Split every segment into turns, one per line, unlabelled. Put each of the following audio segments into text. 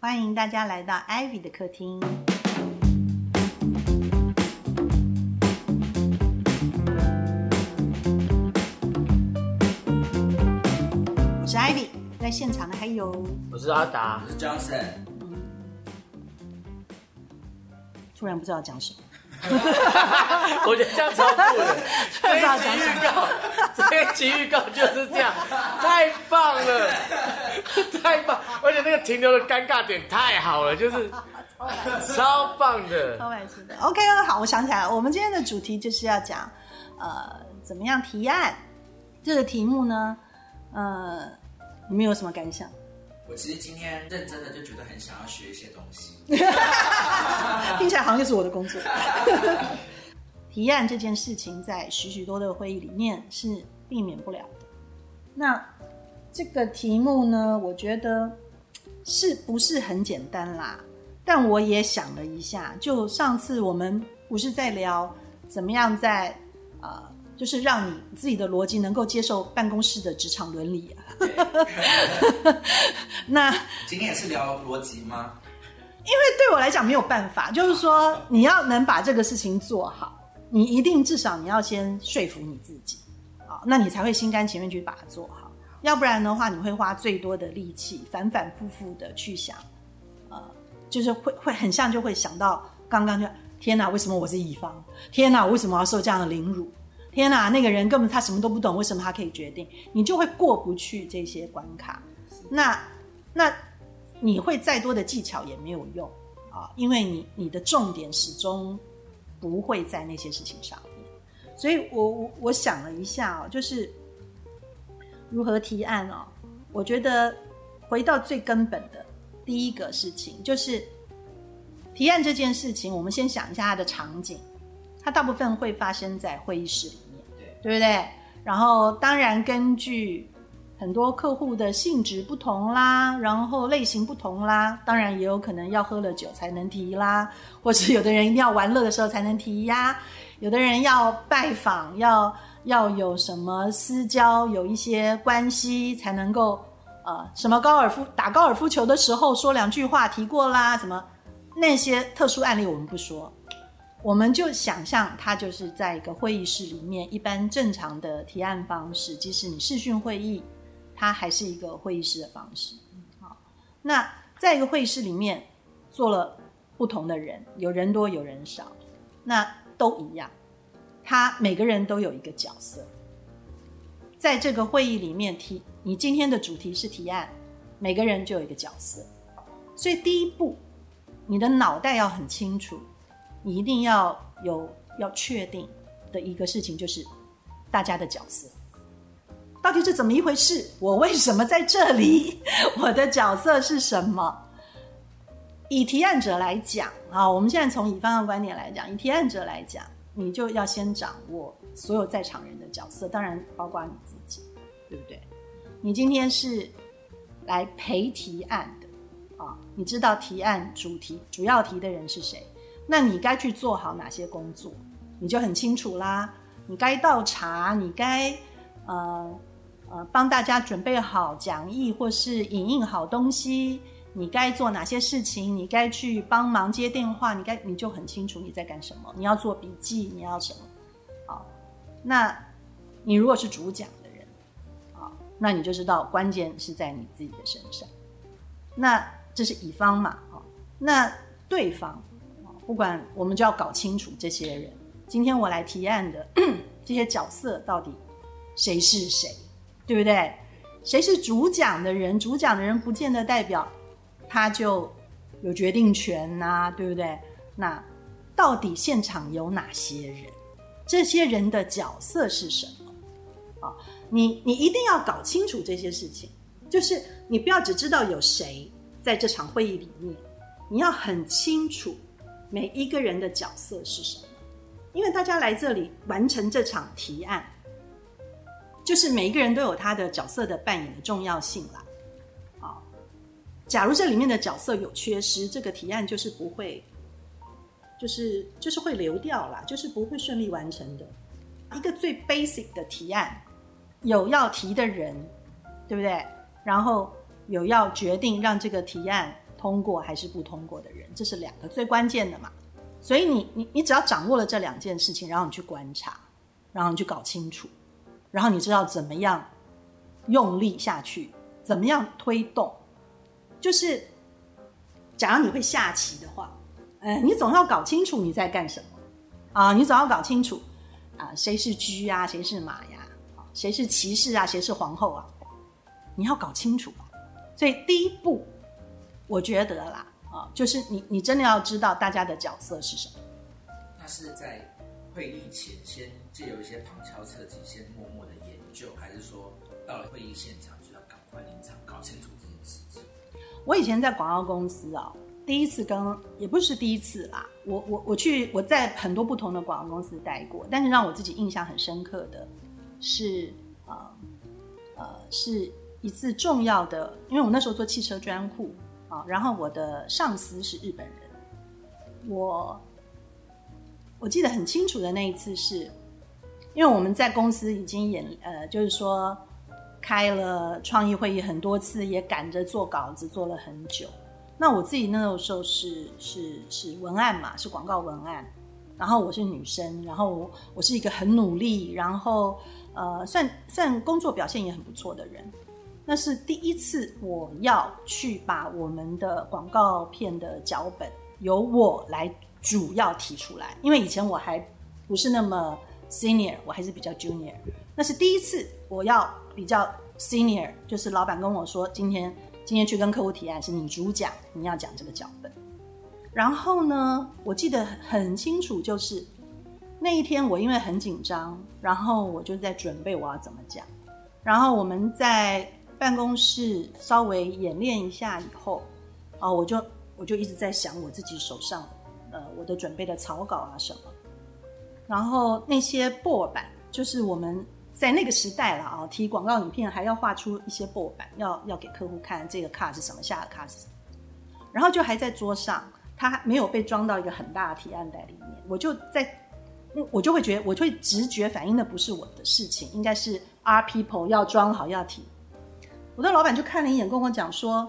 欢迎大家来到 Ivy 的客厅。我是 Ivy，在现场的还有
我是阿达。
我，是 Johnson，
突然不知道讲什么，
我觉得这样超酷的。这一预告，这一集预告就是这样，太棒了，太棒！而且那个停留的尴尬点太好了，就是超棒的。
超白痴的。OK，好，我想起来了，我们今天的主题就是要讲，呃，怎么样提案这个题目呢？呃，你们有什么感想？
我其实今天认真的就觉得很想要学一些东西。
听起来好像就是我的工作。提案这件事情，在许许多的会议里面是避免不了的。那这个题目呢，我觉得是不是很简单啦？但我也想了一下，就上次我们不是在聊怎么样在呃，就是让你自己的逻辑能够接受办公室的职场伦理。那
今天也是聊逻辑吗？
因为对我来讲没有办法，就是说你要能把这个事情做好，你一定至少你要先说服你自己啊，那你才会心甘情愿去把它做好。要不然的话，你会花最多的力气，反反复复的去想，呃，就是会会很像就会想到刚刚就天哪，为什么我是乙方？天哪，我为什么要受这样的凌辱？天哪，那个人根本他什么都不懂，为什么他可以决定？你就会过不去这些关卡。那那你会再多的技巧也没有用啊，因为你你的重点始终不会在那些事情上面。所以我我我想了一下哦，就是如何提案哦。我觉得回到最根本的第一个事情，就是提案这件事情，我们先想一下它的场景，它大部分会发生在会议室里，对不对？然后当然根据很多客户的性质不同啦，然后类型不同啦，当然也有可能要喝了酒才能提啦，或是有的人一定要玩乐的时候才能提呀，有的人要拜访，要要有什么私交，有一些关系才能够呃，什么高尔夫打高尔夫球的时候说两句话提过啦，什么那些特殊案例我们不说，我们就想象它就是在一个会议室里面，一般正常的提案方式，即使你视讯会议。它还是一个会议室的方式，好，那在一个会议室里面坐了不同的人，有人多有人少，那都一样，他每个人都有一个角色，在这个会议里面提，你今天的主题是提案，每个人就有一个角色，所以第一步，你的脑袋要很清楚，一定要有要确定的一个事情就是大家的角色。到底是怎么一回事？我为什么在这里？我的角色是什么？以提案者来讲啊，我们现在从乙方的观点来讲，以提案者来讲，你就要先掌握所有在场人的角色，当然包括你自己，对不对？你今天是来陪提案的啊，你知道提案主题主要提的人是谁？那你该去做好哪些工作？你就很清楚啦。你该倒茶，你该呃。呃，帮大家准备好讲义或是影印好东西，你该做哪些事情？你该去帮忙接电话，你该你就很清楚你在干什么。你要做笔记，你要什么？好，那你如果是主讲的人，啊，那你就知道关键是在你自己的身上。那这是乙方嘛？好，那对方，不管我们就要搞清楚这些人。今天我来提案的 这些角色到底谁是谁？对不对？谁是主讲的人？主讲的人不见得代表他就有决定权呐，对不对？那到底现场有哪些人？这些人的角色是什么？啊，你你一定要搞清楚这些事情。就是你不要只知道有谁在这场会议里面，你要很清楚每一个人的角色是什么，因为大家来这里完成这场提案。就是每一个人都有他的角色的扮演的重要性啦，啊，假如这里面的角色有缺失，这个提案就是不会，就是就是会流掉啦，就是不会顺利完成的。一个最 basic 的提案，有要提的人，对不对？然后有要决定让这个提案通过还是不通过的人，这是两个最关键的嘛。所以你你你只要掌握了这两件事情，然后你去观察，然后你去搞清楚，然后你知道怎么样用力下去，怎么样推动，就是假如你会下棋的话，呃，你总要搞清楚你在干什么啊，你总要搞清楚啊，谁是车呀，谁是马呀，谁是骑士啊，谁是皇后啊，你要搞清楚。所以第一步，我觉得啦。啊，就是你，你真的要知道大家的角色是什么。
那是在会议前先借由一些旁敲侧击，先默默的研究，还是说到了会议现场就要赶快临场搞清楚这件事情？
我以前在广告公司啊，第一次跟也不是第一次啦，我我我去我在很多不同的广告公司待过，但是让我自己印象很深刻的是啊呃是一次重要的，因为我那时候做汽车专户。啊，然后我的上司是日本人，我我记得很清楚的那一次是，因为我们在公司已经演呃，就是说开了创意会议很多次，也赶着做稿子做了很久。那我自己那个时候是是是文案嘛，是广告文案，然后我是女生，然后我是一个很努力，然后呃，算算工作表现也很不错的人。那是第一次，我要去把我们的广告片的脚本由我来主要提出来，因为以前我还不是那么 senior，我还是比较 junior。那是第一次，我要比较 senior，就是老板跟我说，今天今天去跟客户提案，是你主讲，你要讲这个脚本。然后呢，我记得很清楚，就是那一天我因为很紧张，然后我就在准备我要怎么讲，然后我们在。办公室稍微演练一下以后，啊，我就我就一直在想我自己手上，呃，我的准备的草稿啊什么，然后那些 board 板，就是我们在那个时代了啊，提广告影片还要画出一些 board 板，要要给客户看这个卡是什么，下个卡是什么，然后就还在桌上，它没有被装到一个很大的提案袋里面，我就在，我就会觉得，我会直觉反应的不是我的事情，应该是 R people 要装好要提。我的老板就看了一眼，跟我讲说：“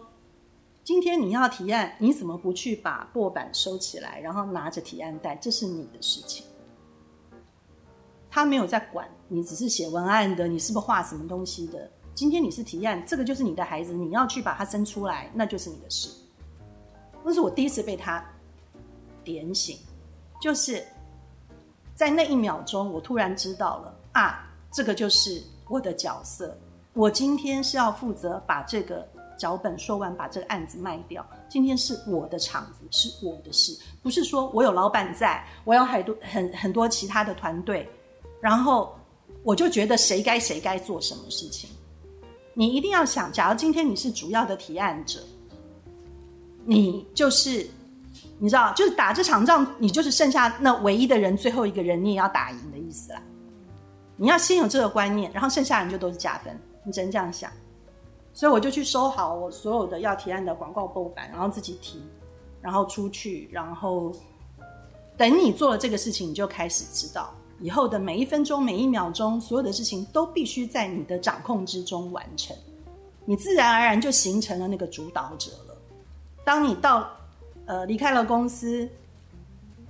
今天你要提案，你怎么不去把薄板收起来，然后拿着提案袋？这是你的事情。他没有在管你，只是写文案的，你是不是画什么东西的？今天你是提案，这个就是你的孩子，你要去把它生出来，那就是你的事。那是我第一次被他点醒，就是在那一秒钟，我突然知道了啊，这个就是我的角色。”我今天是要负责把这个脚本说完，把这个案子卖掉。今天是我的场子，是我的事，不是说我有老板在，我有很多很很多其他的团队，然后我就觉得谁该谁该做什么事情。你一定要想，假如今天你是主要的提案者，你就是你知道，就是打这场仗，你就是剩下那唯一的人，最后一个人，你也要打赢的意思啦。你要先有这个观念，然后剩下人就都是加分。你只能这样想，所以我就去收好我所有的要提案的广告布板，然后自己提，然后出去，然后等你做了这个事情，你就开始知道以后的每一分钟、每一秒钟，所有的事情都必须在你的掌控之中完成，你自然而然就形成了那个主导者了。当你到呃离开了公司。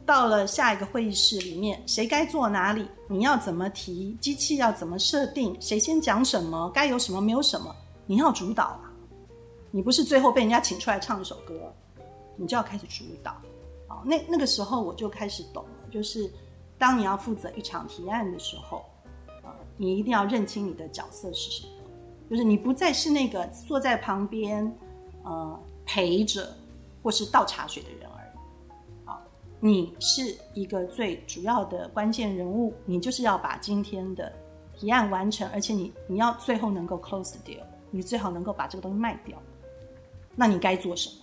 到了下一个会议室里面，谁该坐哪里？你要怎么提？机器要怎么设定？谁先讲什么？该有什么？没有什么？你要主导啊！你不是最后被人家请出来唱一首歌，你就要开始主导。好，那那个时候我就开始懂了，就是当你要负责一场提案的时候，啊，你一定要认清你的角色是什么，就是你不再是那个坐在旁边，呃，陪着或是倒茶水的人。你是一个最主要的关键人物，你就是要把今天的提案完成，而且你你要最后能够 close deal，你最好能够把这个东西卖掉。那你该做什么？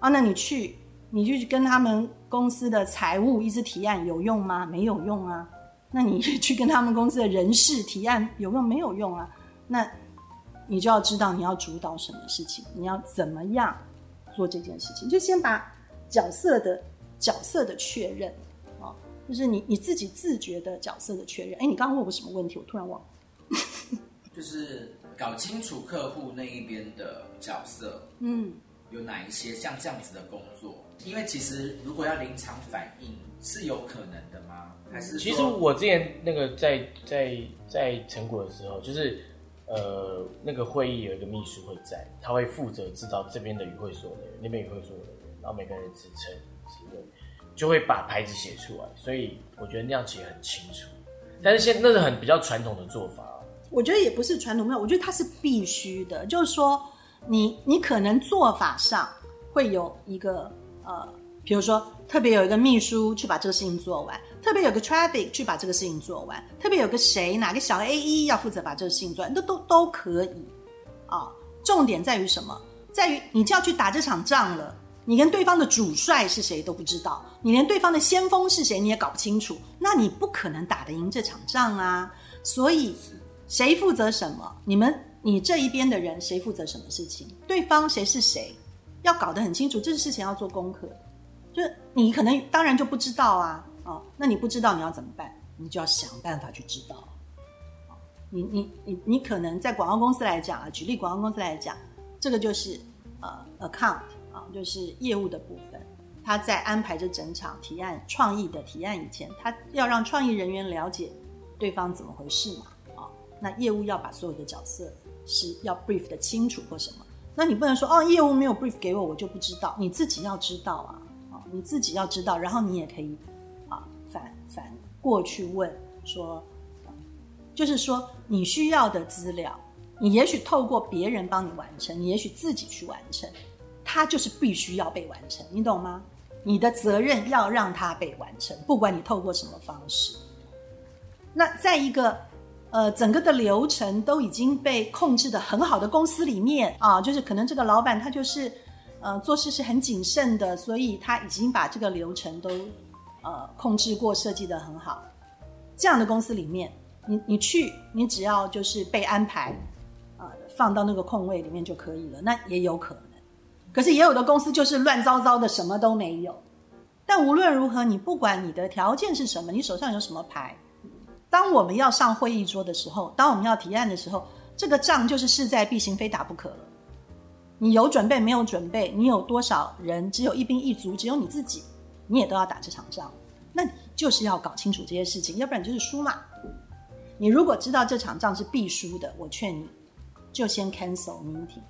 啊，那你去，你去跟他们公司的财务一直提案有用吗？没有用啊。那你去跟他们公司的人事提案有用？没有用啊。那你就要知道你要主导什么事情，你要怎么样做这件事情，就先把角色的。角色的确认，啊，就是你你自己自觉的角色的确认。哎，你刚刚问我什么问题？我突然忘了。
就是搞清楚客户那一边的角色，嗯，有哪一些像这样子的工作？因为其实如果要临场反应是有可能的吗？还是
其实我之前那个在在在成果的时候，就是呃那个会议有一个秘书会在，他会负责知道这边的与会所的人，那边与会所的人，然后每个人的职称就会把牌子写出来。所以我觉得那样写很清楚。但是现那是很比较传统的做法。
我觉得也不是传统没有，我觉得它是必须的。就是说，你你可能做法上会有一个呃，比如说特别有一个秘书去把这个事情做完，特别有个 traffic 去把这个事情做完，特别有个谁哪个小 A 一要负责把这个事情做完，都都都可以啊。重点在于什么？在于你就要去打这场仗了。你连对方的主帅是谁都不知道，你连对方的先锋是谁你也搞不清楚，那你不可能打得赢这场仗啊。所以。谁负责什么？你们你这一边的人谁负责什么事情？对方谁是谁？要搞得很清楚，这个事情要做功课。就是你可能当然就不知道啊，哦，那你不知道你要怎么办？你就要想办法去知道。你你你你可能在广告公司来讲啊，举例广告公司来讲，这个就是呃 account 啊，就是业务的部分。他在安排这整场提案创意的提案以前，他要让创意人员了解对方怎么回事嘛。啊那业务要把所有的角色是要 brief 的清楚或什么？那你不能说哦，业务没有 brief 给我，我就不知道。你自己要知道啊，啊，你自己要知道，然后你也可以啊反反过去问说，就是说你需要的资料，你也许透过别人帮你完成，你也许自己去完成，它就是必须要被完成，你懂吗？你的责任要让它被完成，不管你透过什么方式。那在一个。呃，整个的流程都已经被控制的很好的公司里面啊，就是可能这个老板他就是，呃，做事是很谨慎的，所以他已经把这个流程都呃控制过，设计的很好。这样的公司里面，你你去，你只要就是被安排，啊，放到那个空位里面就可以了，那也有可能。可是也有的公司就是乱糟糟的，什么都没有。但无论如何，你不管你的条件是什么，你手上有什么牌。当我们要上会议桌的时候，当我们要提案的时候，这个仗就是势在必行，非打不可了。你有准备没有准备？你有多少人？只有一兵一卒，只有你自己，你也都要打这场仗。那你就是要搞清楚这些事情，要不然就是输嘛。你如果知道这场仗是必输的，我劝你就先 cancel meeting，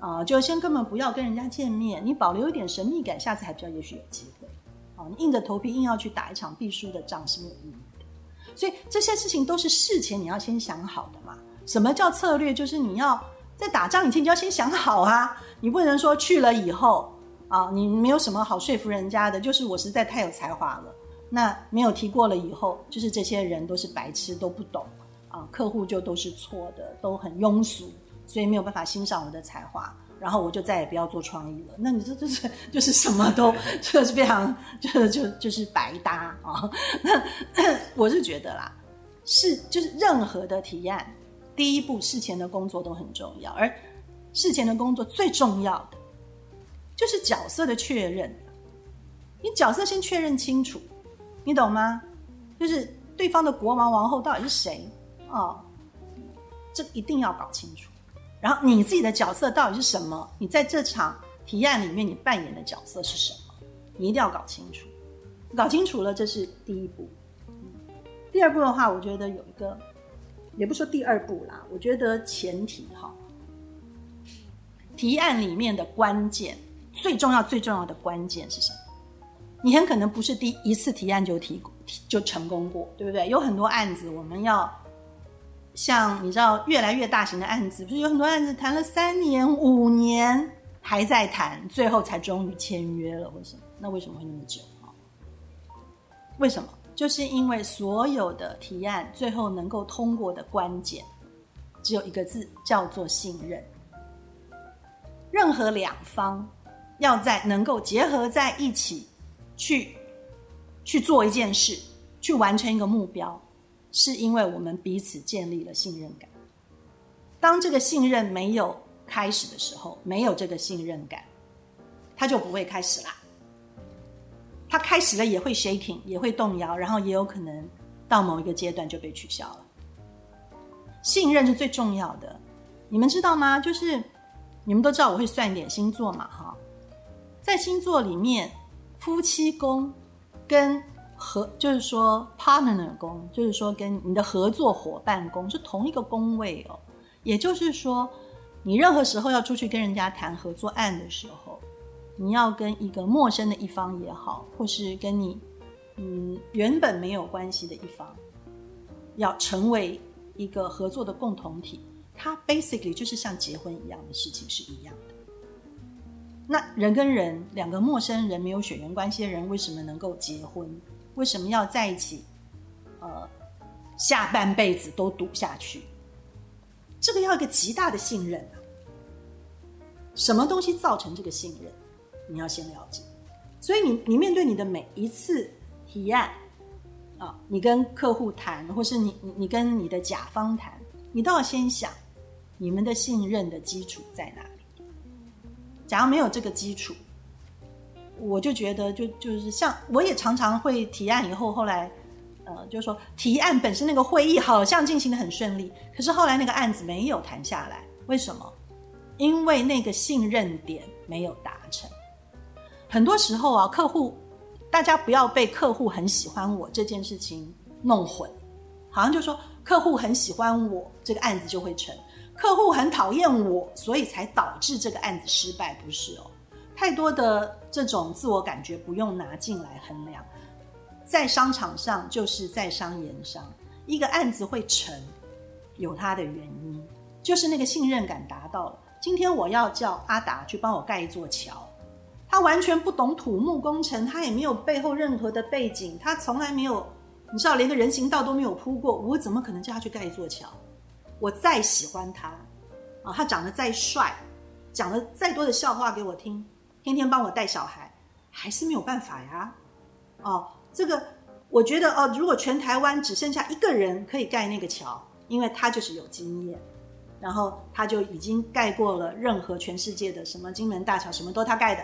啊，就先根本不要跟人家见面，你保留一点神秘感，下次还比较也许有机会。啊，你硬着头皮硬要去打一场必输的仗是没有意义的。所以这些事情都是事前你要先想好的嘛。什么叫策略？就是你要在打仗以前你就要先想好啊。你不能说去了以后啊，你没有什么好说服人家的。就是我实在太有才华了，那没有提过了以后，就是这些人都是白痴，都不懂啊，客户就都是错的，都很庸俗，所以没有办法欣赏我的才华。然后我就再也不要做创意了。那你这就是就是什么都 就是非常就就就是白搭啊。那我是觉得啦，是就是任何的提案，第一步事前的工作都很重要，而事前的工作最重要的就是角色的确认。你角色先确认清楚，你懂吗？就是对方的国王王后到底是谁哦？这一定要搞清楚。然后你自己的角色到底是什么？你在这场提案里面，你扮演的角色是什么？你一定要搞清楚。搞清楚了，这是第一步。第二步的话，我觉得有一个，也不说第二步啦，我觉得前提哈，提案里面的关键，最重要、最重要的关键是什么？你很可能不是第一次提案就提就成功过，对不对？有很多案子，我们要。像你知道，越来越大型的案子，不是有很多案子谈了三年、五年还在谈，最后才终于签约了，为什么？那为什么会那么久？为什么？就是因为所有的提案最后能够通过的关键，只有一个字，叫做信任。任何两方要在能够结合在一起，去去做一件事，去完成一个目标。是因为我们彼此建立了信任感。当这个信任没有开始的时候，没有这个信任感，它就不会开始啦。它开始了也会 shaking，也会动摇，然后也有可能到某一个阶段就被取消了。信任是最重要的，你们知道吗？就是你们都知道我会算一点星座嘛，哈，在星座里面，夫妻宫跟合就是说 partner 宫，就是说跟你的合作伙伴宫是同一个宫位哦。也就是说，你任何时候要出去跟人家谈合作案的时候，你要跟一个陌生的一方也好，或是跟你嗯原本没有关系的一方，要成为一个合作的共同体，它 basically 就是像结婚一样的事情是一样的。那人跟人，两个陌生人没有血缘关系的人，为什么能够结婚？为什么要在一起？呃，下半辈子都赌下去，这个要一个极大的信任啊！什么东西造成这个信任？你要先了解。所以你你面对你的每一次提案啊，你跟客户谈，或是你你你跟你的甲方谈，你都要先想你们的信任的基础在哪里。假如没有这个基础，我就觉得，就就是像我也常常会提案以后，后来，呃，就说提案本身那个会议好像进行的很顺利，可是后来那个案子没有谈下来，为什么？因为那个信任点没有达成。很多时候啊，客户大家不要被客户很喜欢我这件事情弄混，好像就说客户很喜欢我，这个案子就会成；客户很讨厌我，所以才导致这个案子失败，不是哦。太多的这种自我感觉不用拿进来衡量，在商场上就是在商言商，一个案子会成，有它的原因，就是那个信任感达到了。今天我要叫阿达去帮我盖一座桥，他完全不懂土木工程，他也没有背后任何的背景，他从来没有，你知道连个人行道都没有铺过，我怎么可能叫他去盖一座桥？我再喜欢他，啊，他长得再帅，讲了再多的笑话给我听。天天帮我带小孩，还是没有办法呀。哦，这个我觉得哦，如果全台湾只剩下一个人可以盖那个桥，因为他就是有经验，然后他就已经盖过了任何全世界的什么金门大桥，什么都他盖的，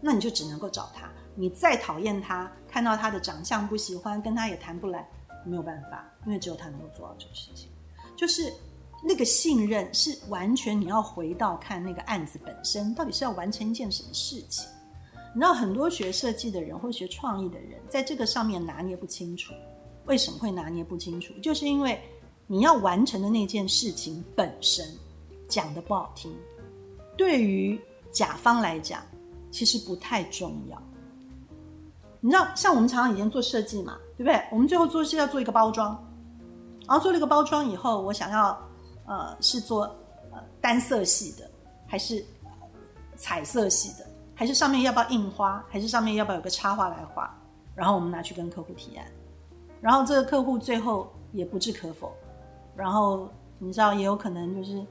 那你就只能够找他。你再讨厌他，看到他的长相不喜欢，跟他也谈不来，没有办法，因为只有他能够做到这个事情，就是。那个信任是完全你要回到看那个案子本身，到底是要完成一件什么事情？你知道很多学设计的人或学创意的人，在这个上面拿捏不清楚。为什么会拿捏不清楚？就是因为你要完成的那件事情本身讲的不好听，对于甲方来讲其实不太重要。你知道，像我们常常以前做设计嘛，对不对？我们最后做是要做一个包装，然后做了一个包装以后，我想要。呃，是做呃单色系的，还是彩色系的，还是上面要不要印花，还是上面要不要有个插画来画？然后我们拿去跟客户提案，然后这个客户最后也不置可否。然后你知道，也有可能就是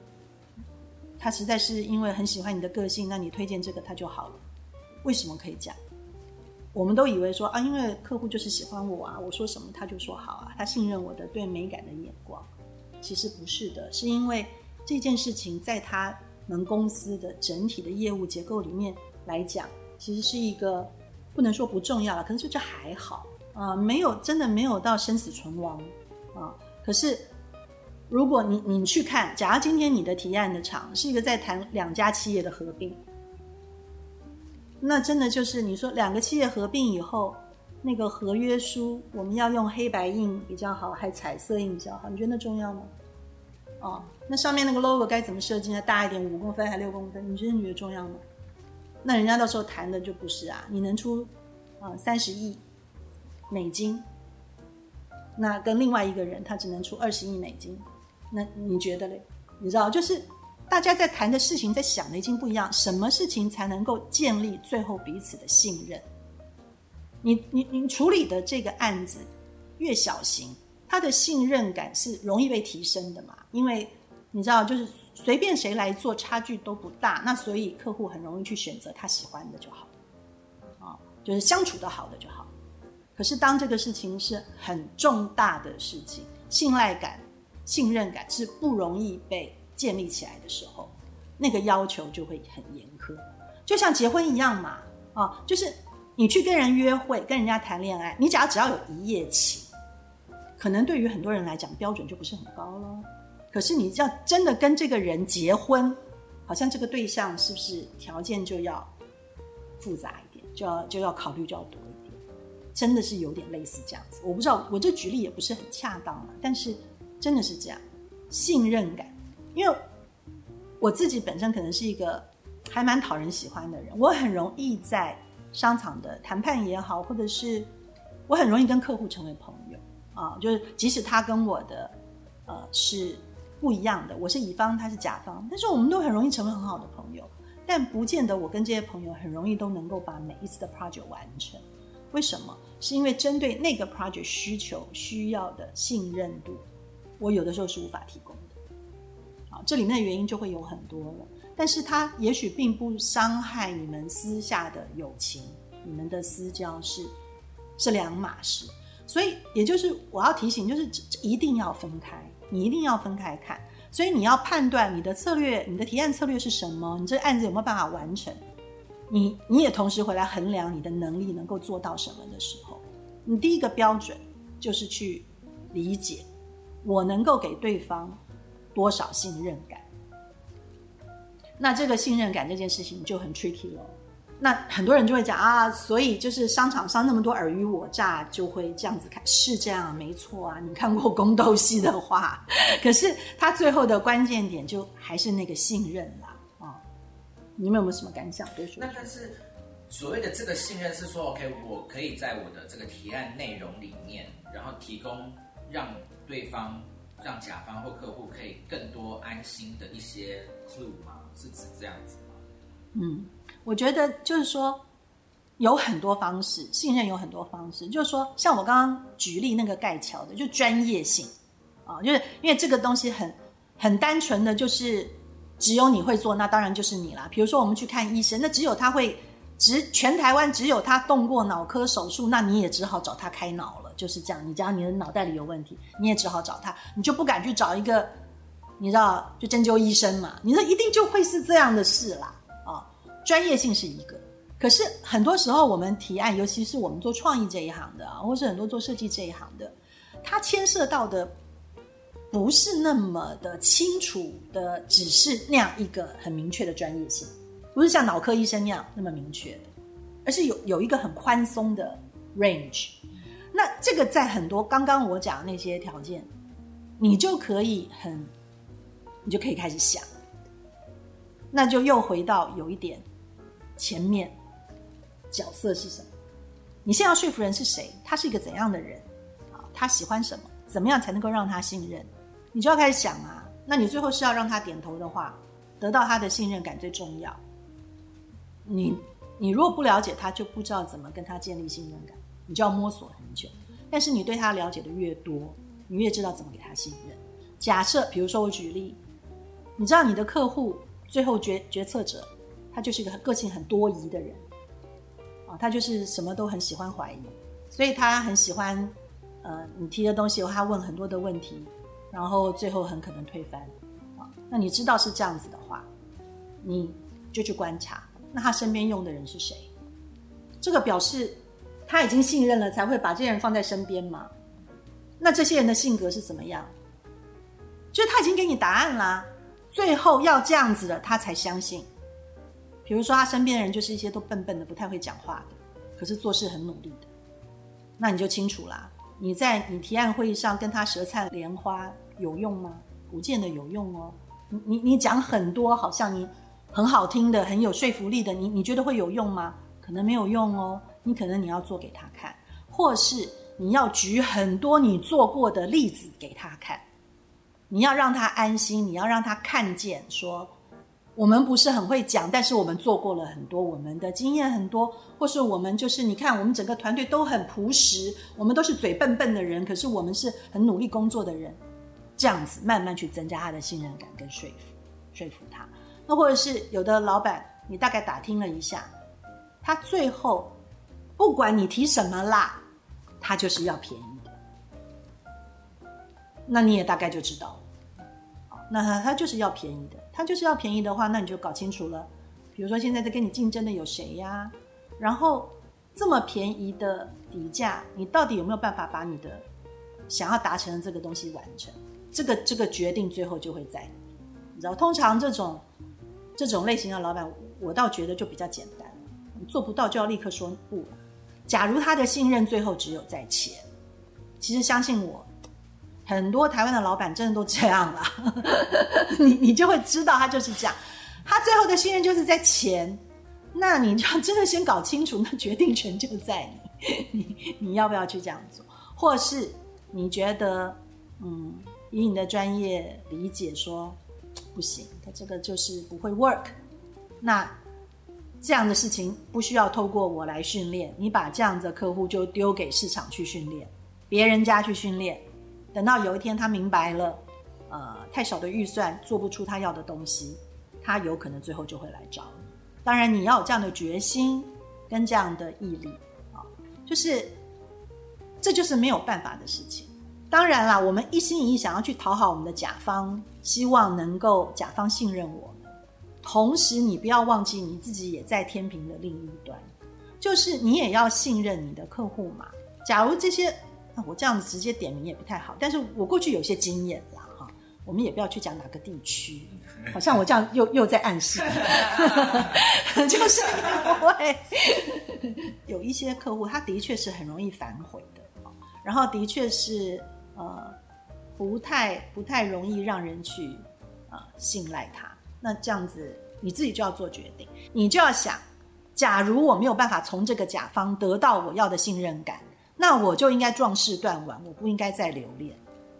他实在是因为很喜欢你的个性，那你推荐这个他就好了。为什么可以这样？我们都以为说啊，因为客户就是喜欢我啊，我说什么他就说好啊，他信任我的对美感的眼光。其实不是的，是因为这件事情在他们公司的整体的业务结构里面来讲，其实是一个不能说不重要了，可能就这还好啊，没有真的没有到生死存亡啊。可是如果你你去看，假如今天你的提案的场是一个在谈两家企业的合并，那真的就是你说两个企业合并以后。那个合约书，我们要用黑白印比较好，还彩色印比较好？你觉得那重要吗？哦，那上面那个 logo 该怎么设计呢？大一点，五公分还六公分？你觉得你觉得重要吗？那人家到时候谈的就不是啊，你能出啊三十亿美金，那跟另外一个人他只能出二十亿美金，那你觉得嘞？你知道，就是大家在谈的事情，在想的已经不一样，什么事情才能够建立最后彼此的信任？你你你处理的这个案子越小型，他的信任感是容易被提升的嘛？因为你知道，就是随便谁来做，差距都不大，那所以客户很容易去选择他喜欢的就好，啊，就是相处的好的就好。可是当这个事情是很重大的事情，信赖感、信任感是不容易被建立起来的时候，那个要求就会很严苛，就像结婚一样嘛，啊，就是。你去跟人约会，跟人家谈恋爱，你只要只要有一夜情，可能对于很多人来讲标准就不是很高了。可是你要真的跟这个人结婚，好像这个对象是不是条件就要复杂一点，就要就要考虑就要多一点，真的是有点类似这样子。我不知道，我这举例也不是很恰当了，但是真的是这样，信任感，因为我自己本身可能是一个还蛮讨人喜欢的人，我很容易在商场的谈判也好，或者是我很容易跟客户成为朋友啊，就是即使他跟我的呃是。不一样的，我是乙方，他是甲方，但是我们都很容易成为很好的朋友，但不见得我跟这些朋友很容易都能够把每一次的 project 完成。为什么？是因为针对那个 project 需求需要的信任度，我有的时候是无法提供的。好，这里面的原因就会有很多了，但是它也许并不伤害你们私下的友情，你们的私交是是两码事。所以，也就是我要提醒，就是一定要分开。你一定要分开看，所以你要判断你的策略，你的提案策略是什么？你这个案子有没有办法完成？你你也同时回来衡量你的能力能够做到什么的时候，你第一个标准就是去理解我能够给对方多少信任感。那这个信任感这件事情就很 tricky 了。那很多人就会讲啊，所以就是商场上那么多尔虞我诈，就会这样子看，是这样没错啊。你看过宫斗戏的话，可是他最后的关键点就还是那个信任啦啊。你们有没有什么感想？对说。
那但是所谓的这个信任是说，OK，我可以在我的这个提案内容里面，然后提供让对方、让甲方或客户可以更多安心的一些 clue 吗？是指这样子吗？
嗯。我觉得就是说，有很多方式信任，有很多方式。就是说，像我刚刚举例那个盖桥的，就专业性啊，就是因为这个东西很很单纯的就是只有你会做，那当然就是你啦。比如说我们去看医生，那只有他会，只全台湾只有他动过脑科手术，那你也只好找他开脑了，就是这样。你只要你的脑袋里有问题，你也只好找他，你就不敢去找一个你知道就针灸医生嘛？你说一定就会是这样的事啦。专业性是一个，可是很多时候我们提案，尤其是我们做创意这一行的，或是很多做设计这一行的，它牵涉到的不是那么的清楚的，只是那样一个很明确的专业性，不是像脑科医生那样那么明确的，而是有有一个很宽松的 range。那这个在很多刚刚我讲的那些条件，你就可以很，你就可以开始想，那就又回到有一点。前面角色是什么？你现在要说服人是谁？他是一个怎样的人？啊，他喜欢什么？怎么样才能够让他信任？你就要开始想啊。那你最后是要让他点头的话，得到他的信任感最重要。你你如果不了解他，就不知道怎么跟他建立信任感，你就要摸索很久。但是你对他了解的越多，你越知道怎么给他信任。假设比如说我举例，你知道你的客户最后决决策者。他就是一个个性很多疑的人，啊，他就是什么都很喜欢怀疑，所以他很喜欢，呃，你提的东西，他问很多的问题，然后最后很可能推翻，啊，那你知道是这样子的话，你就去观察，那他身边用的人是谁？这个表示他已经信任了，才会把这些人放在身边嘛？那这些人的性格是怎么样？就是他已经给你答案啦，最后要这样子的，他才相信。比如说，他身边的人就是一些都笨笨的、不太会讲话的，可是做事很努力的，那你就清楚啦。你在你提案会议上跟他舌灿莲花有用吗？不见得有用哦。你你你讲很多，好像你很好听的、很有说服力的，你你觉得会有用吗？可能没有用哦。你可能你要做给他看，或是你要举很多你做过的例子给他看，你要让他安心，你要让他看见说。我们不是很会讲，但是我们做过了很多，我们的经验很多，或是我们就是你看，我们整个团队都很朴实，我们都是嘴笨笨的人，可是我们是很努力工作的人，这样子慢慢去增加他的信任感跟说服，说服他。那或者是有的老板，你大概打听了一下，他最后不管你提什么啦，他就是要便宜，那你也大概就知道，那他他就是要便宜的。他就是要便宜的话，那你就搞清楚了。比如说现在在跟你竞争的有谁呀？然后这么便宜的底价，你到底有没有办法把你的想要达成的这个东西完成？这个这个决定最后就会在你知道，通常这种这种类型的老板，我倒觉得就比较简单，做不到就要立刻说不。假如他的信任最后只有在钱，其实相信我，很多台湾的老板真的都这样了，你你就会知道他就是这样，他最后的信任就是在钱，那你就真的先搞清楚，那决定权就在你，你你要不要去这样做，或是你觉得嗯。以你的专业理解说，不行，他这个就是不会 work。那这样的事情不需要透过我来训练，你把这样的客户就丢给市场去训练，别人家去训练。等到有一天他明白了，呃，太少的预算做不出他要的东西，他有可能最后就会来找你。当然你要有这样的决心跟这样的毅力啊，就是这就是没有办法的事情。当然啦，我们一心一意想要去讨好我们的甲方，希望能够甲方信任我们。同时，你不要忘记你自己也在天平的另一端，就是你也要信任你的客户嘛。假如这些，我这样子直接点名也不太好，但是我过去有些经验啦，哈，我们也不要去讲哪个地区，好像我这样又又在暗示，就是因为有一些客户，他的确是很容易反悔的，然后的确是。呃，不太不太容易让人去啊信赖他。那这样子，你自己就要做决定，你就要想，假如我没有办法从这个甲方得到我要的信任感，那我就应该壮士断腕，我不应该再留恋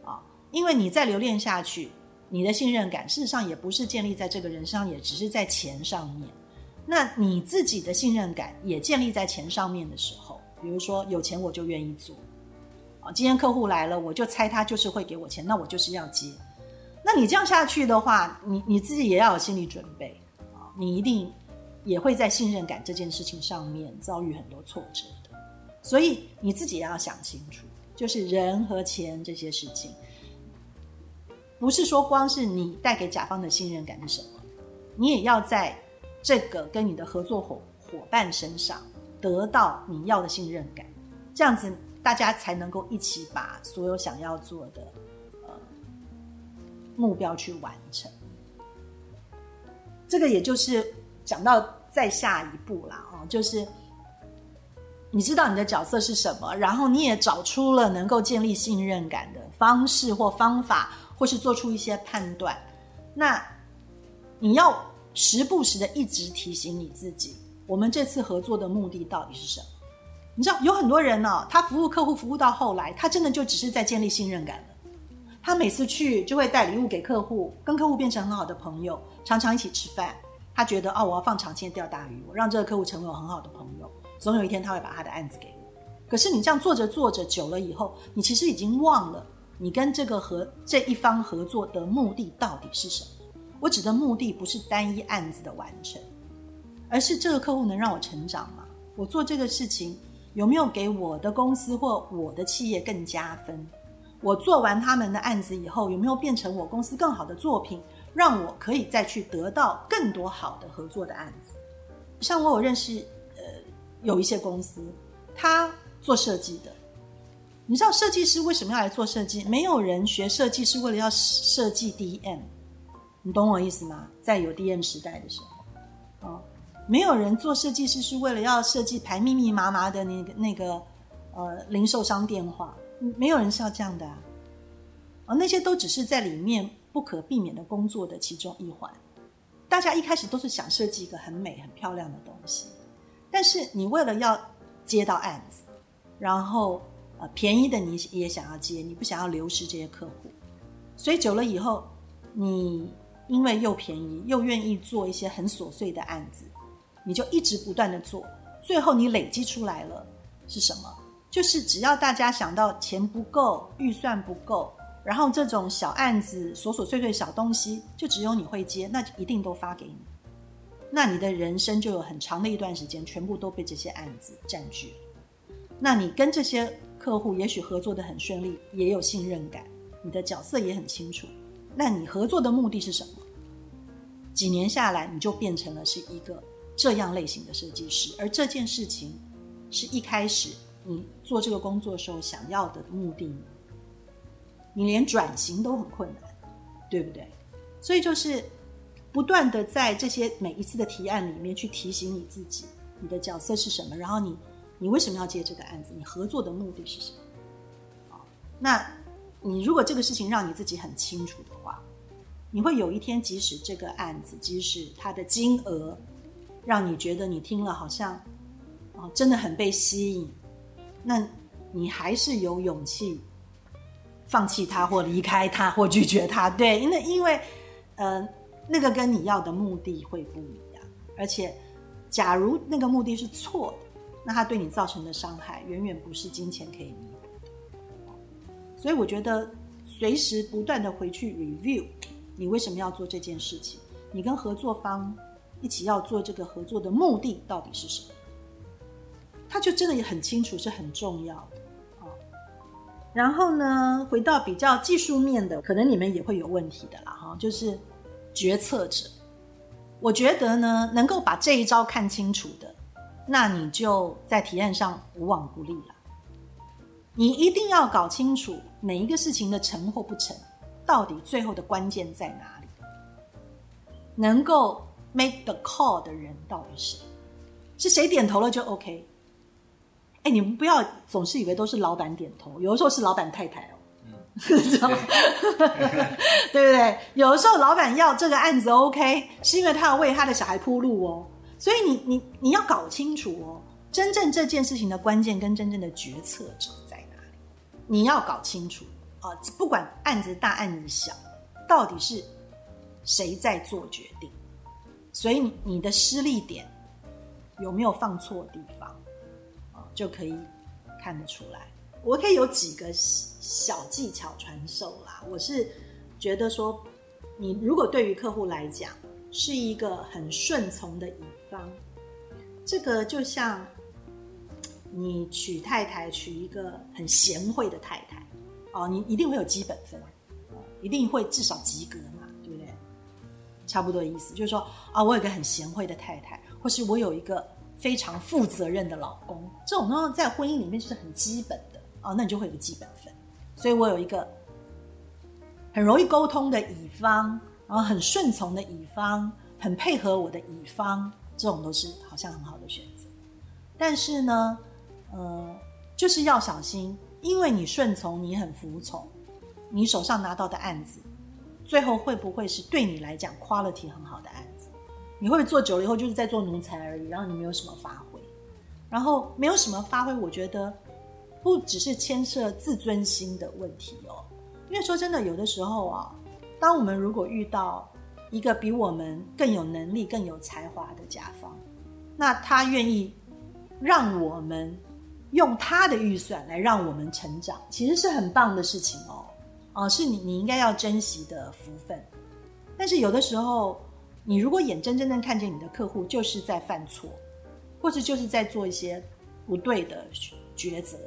啊。因为你再留恋下去，你的信任感事实上也不是建立在这个人上，也只是在钱上面。那你自己的信任感也建立在钱上面的时候，比如说有钱我就愿意做。今天客户来了，我就猜他就是会给我钱，那我就是要接。那你这样下去的话，你你自己也要有心理准备啊，你一定也会在信任感这件事情上面遭遇很多挫折的。所以你自己要想清楚，就是人和钱这些事情，不是说光是你带给甲方的信任感是什么，你也要在这个跟你的合作伙伙伴身上得到你要的信任感，这样子。大家才能够一起把所有想要做的呃目标去完成。这个也就是讲到再下一步啦，哦，就是你知道你的角色是什么，然后你也找出了能够建立信任感的方式或方法，或是做出一些判断。那你要时不时的一直提醒你自己，我们这次合作的目的到底是什么？你知道有很多人呢，他服务客户服务到后来，他真的就只是在建立信任感了。他每次去就会带礼物给客户，跟客户变成很好的朋友，常常一起吃饭。他觉得哦，我要放长线钓大鱼，我让这个客户成为我很好的朋友，总有一天他会把他的案子给我。可是你这样做着做着久了以后，你其实已经忘了你跟这个合这一方合作的目的到底是什么。我指的目的不是单一案子的完成，而是这个客户能让我成长吗？我做这个事情。有没有给我的公司或我的企业更加分？我做完他们的案子以后，有没有变成我公司更好的作品，让我可以再去得到更多好的合作的案子？像我有认识，有一些公司，他做设计的，你知道设计师为什么要来做设计？没有人学设计是为了要设计 DM，你懂我意思吗？在有 DM 时代的时候，哦。没有人做设计师是为了要设计排密密麻麻的那个那个呃零售商电话，没有人是要这样的啊，啊那些都只是在里面不可避免的工作的其中一环。大家一开始都是想设计一个很美很漂亮的东西，但是你为了要接到案子，然后呃便宜的你也想要接，你不想要流失这些客户，所以久了以后，你因为又便宜又愿意做一些很琐碎的案子。你就一直不断的做，最后你累积出来了是什么？就是只要大家想到钱不够、预算不够，然后这种小案子、琐琐碎碎小东西，就只有你会接，那就一定都发给你。那你的人生就有很长的一段时间，全部都被这些案子占据。那你跟这些客户也许合作的很顺利，也有信任感，你的角色也很清楚。那你合作的目的是什么？几年下来，你就变成了是一个。这样类型的设计师，而这件事情是一开始你做这个工作时候想要的目的，你连转型都很困难，对不对？所以就是不断的在这些每一次的提案里面去提醒你自己，你的角色是什么，然后你你为什么要接这个案子，你合作的目的是什么？啊，那你如果这个事情让你自己很清楚的话，你会有一天，即使这个案子，即使它的金额让你觉得你听了好像啊真的很被吸引，那你还是有勇气放弃它或离开它或拒绝它，对，因为因为呃。那个跟你要的目的会不一样，而且，假如那个目的是错的，那他对你造成的伤害远远不是金钱可以弥补的。所以我觉得，随时不断的回去 review，你为什么要做这件事情？你跟合作方一起要做这个合作的目的到底是什么？他就真的也很清楚，是很重要的啊。然后呢，回到比较技术面的，可能你们也会有问题的啦，哈，就是。决策者，我觉得呢，能够把这一招看清楚的，那你就在提案上无往不利了。你一定要搞清楚每一个事情的成或不成，到底最后的关键在哪里？能够 make the call 的人到底是谁？是谁点头了就 OK？哎，你们不要总是以为都是老板点头，有的时候是老板太太。知道吗？对不对？有的时候老板要这个案子 OK，是因为他要为他的小孩铺路哦。所以你你你要搞清楚哦，真正这件事情的关键跟真正的决策者在哪里？你要搞清楚啊！不管案子大案子小，到底是谁在做决定？所以你的失利点有没有放错地方啊？就可以看得出来。我可以有几个小技巧传授啦。我是觉得说，你如果对于客户来讲是一个很顺从的乙方，这个就像你娶太太娶一个很贤惠的太太哦，你一定会有基本分，一定会至少及格嘛，对不对？差不多意思就是说啊，我有个很贤惠的太太，或是我有一个非常负责任的老公，这种东西在婚姻里面就是很基本的。哦，那你就会有个基本分，所以我有一个很容易沟通的乙方，然后很顺从的乙方，很配合我的乙方，这种都是好像很好的选择。但是呢，呃，就是要小心，因为你顺从，你很服从，你手上拿到的案子，最后会不会是对你来讲 quality 很好的案子？你会不会做久了以后就是在做奴才而已，然后你没有什么发挥，然后没有什么发挥，我觉得。不只是牵涉自尊心的问题哦，因为说真的，有的时候啊，当我们如果遇到一个比我们更有能力、更有才华的甲方，那他愿意让我们用他的预算来让我们成长，其实是很棒的事情哦，啊，是你你应该要珍惜的福分。但是有的时候，你如果眼睁睁的看见你的客户就是在犯错，或者就是在做一些不对的抉择。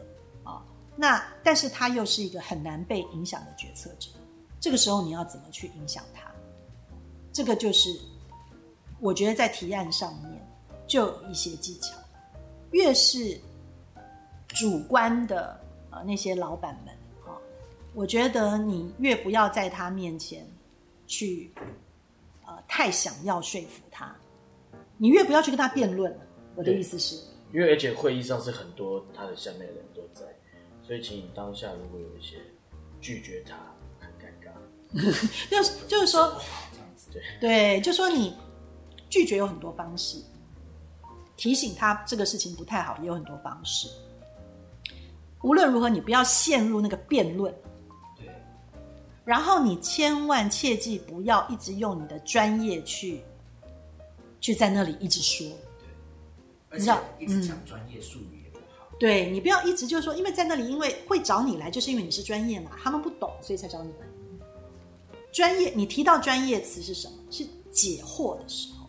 那，但是他又是一个很难被影响的决策者，这个时候你要怎么去影响他？这个就是我觉得在提案上面就有一些技巧。越是主观的呃那些老板们，哈，我觉得你越不要在他面前去呃太想要说服他，你越不要去跟他辩论。我的意思是，
因为而且会议上是很多他的下面的人都在。所以，请你当下如果有一些拒绝他，很尴尬。
就是就是说，
这样子对
对，就说你拒绝有很多方式，提醒他这个事情不太好也有很多方式。无论如何，你不要陷入那个辩论。
对。
然后你千万切记不要一直用你的专业去去在那里一直说。
对。你知道，一直讲专业术语。
对你不要一直就是说，因为在那里，因为会找你来，就是因为你是专业嘛，他们不懂，所以才找你来。专业，你提到专业词是什么？是解惑的时候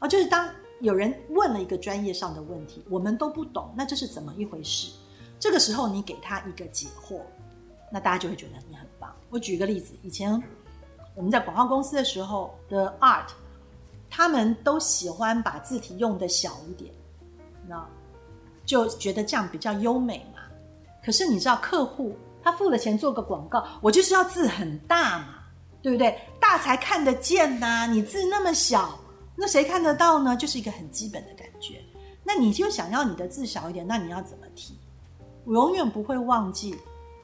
啊，就是当有人问了一个专业上的问题，我们都不懂，那这是怎么一回事？这个时候你给他一个解惑，那大家就会觉得你很棒。我举一个例子，以前我们在广告公司的时候的 art，他们都喜欢把字体用的小一点，你知道。就觉得这样比较优美嘛。可是你知道，客户他付了钱做个广告，我就是要字很大嘛，对不对？大才看得见呐，你字那么小，那谁看得到呢？就是一个很基本的感觉。那你就想要你的字小一点，那你要怎么提？我永远不会忘记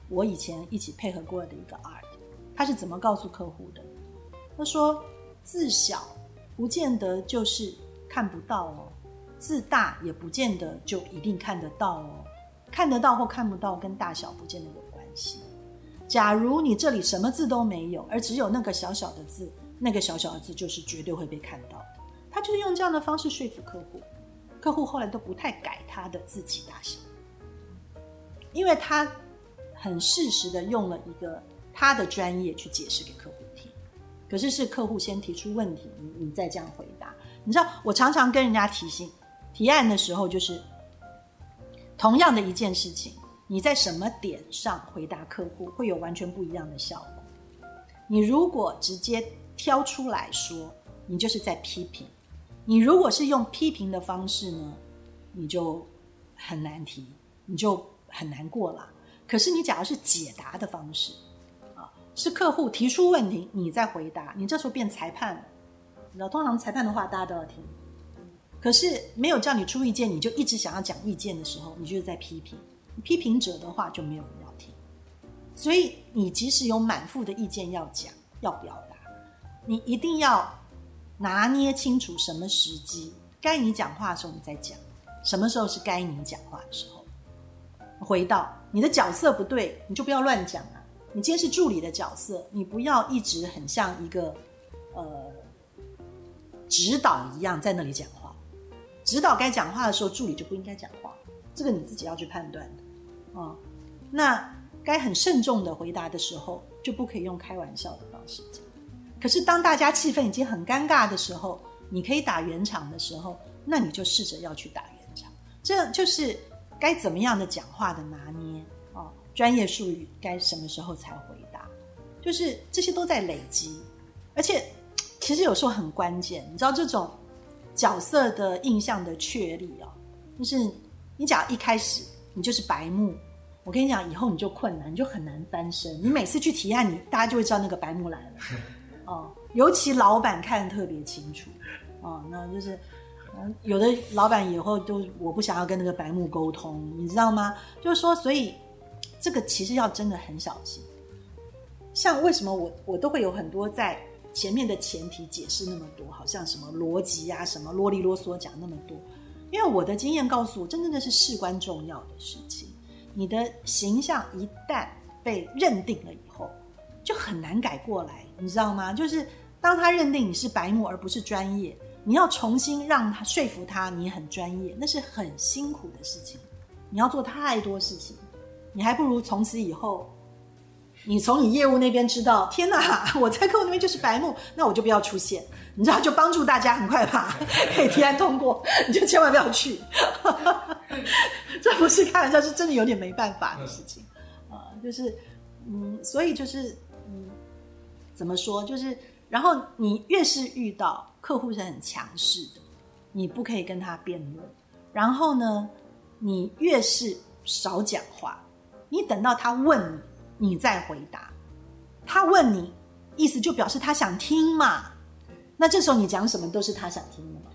我以前一起配合过的一个 art，他是怎么告诉客户的？他说字小不见得就是看不到哦，字大也不见得就一定看得到哦。看得到或看不到跟大小不见得有关系。假如你这里什么字都没有，而只有那个小小的字，那个小小的字就是绝对会被看到的。他就是用这样的方式说服客户，客户后来都不太改他的字体大小，因为他很适时的用了一个他的专业去解释给客户听。可是是客户先提出问题，你你再这样回答。你知道，我常常跟人家提醒提案的时候，就是同样的一件事情。你在什么点上回答客户会有完全不一样的效果？你如果直接挑出来说，你就是在批评；你如果是用批评的方式呢，你就很难提，你就很难过了。可是你假如是解答的方式，啊，是客户提出问题，你在回答，你这时候变裁判了。你知道，通常裁判的话大家都要听，可是没有叫你出意见，你就一直想要讲意见的时候，你就是在批评。批评者的话就没有人要听，所以你即使有满腹的意见要讲、要表达，你一定要拿捏清楚什么时机该你讲话的时候你再讲，什么时候是该你讲话的时候。回到你的角色不对，你就不要乱讲啊！你今天是助理的角色，你不要一直很像一个呃指导一样在那里讲。指导该讲话的时候，助理就不应该讲话，这个你自己要去判断的。啊，那该很慎重的回答的时候，就不可以用开玩笑的方式讲。可是当大家气氛已经很尴尬的时候，你可以打圆场的时候，那你就试着要去打圆场。这就是该怎么样的讲话的拿捏啊，专业术语该什么时候才回答，就是这些都在累积。而且其实有时候很关键，你知道这种角色的印象的确立啊，就是你讲一开始你就是白目。我跟你讲，以后你就困难，你就很难翻身。你每次去提案，你大家就会知道那个白木来了。哦，尤其老板看的特别清楚。哦，那就是，嗯，有的老板以后都我不想要跟那个白木沟通，你知道吗？就是说，所以这个其实要真的很小心。像为什么我我都会有很多在前面的前提解释那么多，好像什么逻辑啊，什么啰里啰嗦讲那么多，因为我的经验告诉我，真正的是事关重要的事情。你的形象一旦被认定了以后，就很难改过来，你知道吗？就是当他认定你是白目而不是专业，你要重新让他说服他你很专业，那是很辛苦的事情。你要做太多事情，你还不如从此以后。你从你业务那边知道，天哪，我在客户那边就是白目，那我就不要出现，你知道，就帮助大家很快把 可以提案通过，你就千万不要去，这不是开玩笑，是真的有点没办法的事情。啊，就是，嗯，所以就是，嗯，怎么说，就是，然后你越是遇到客户是很强势的，你不可以跟他辩论，然后呢，你越是少讲话，你等到他问你。你再回答，他问你，意思就表示他想听嘛。那这时候你讲什么都是他想听的嘛，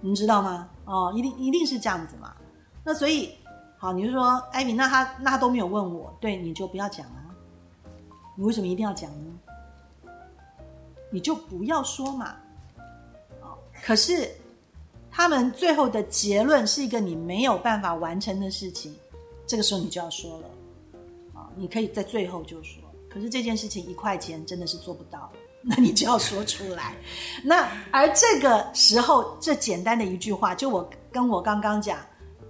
你知道吗？哦，一定一定是这样子嘛。那所以，好，你就说，艾米，那他那他都没有问我，对，你就不要讲啊。你为什么一定要讲呢？你就不要说嘛。哦，可是他们最后的结论是一个你没有办法完成的事情，这个时候你就要说了。你可以在最后就说，可是这件事情一块钱真的是做不到，那你就要说出来。那而这个时候，这简单的一句话，就我跟我刚刚讲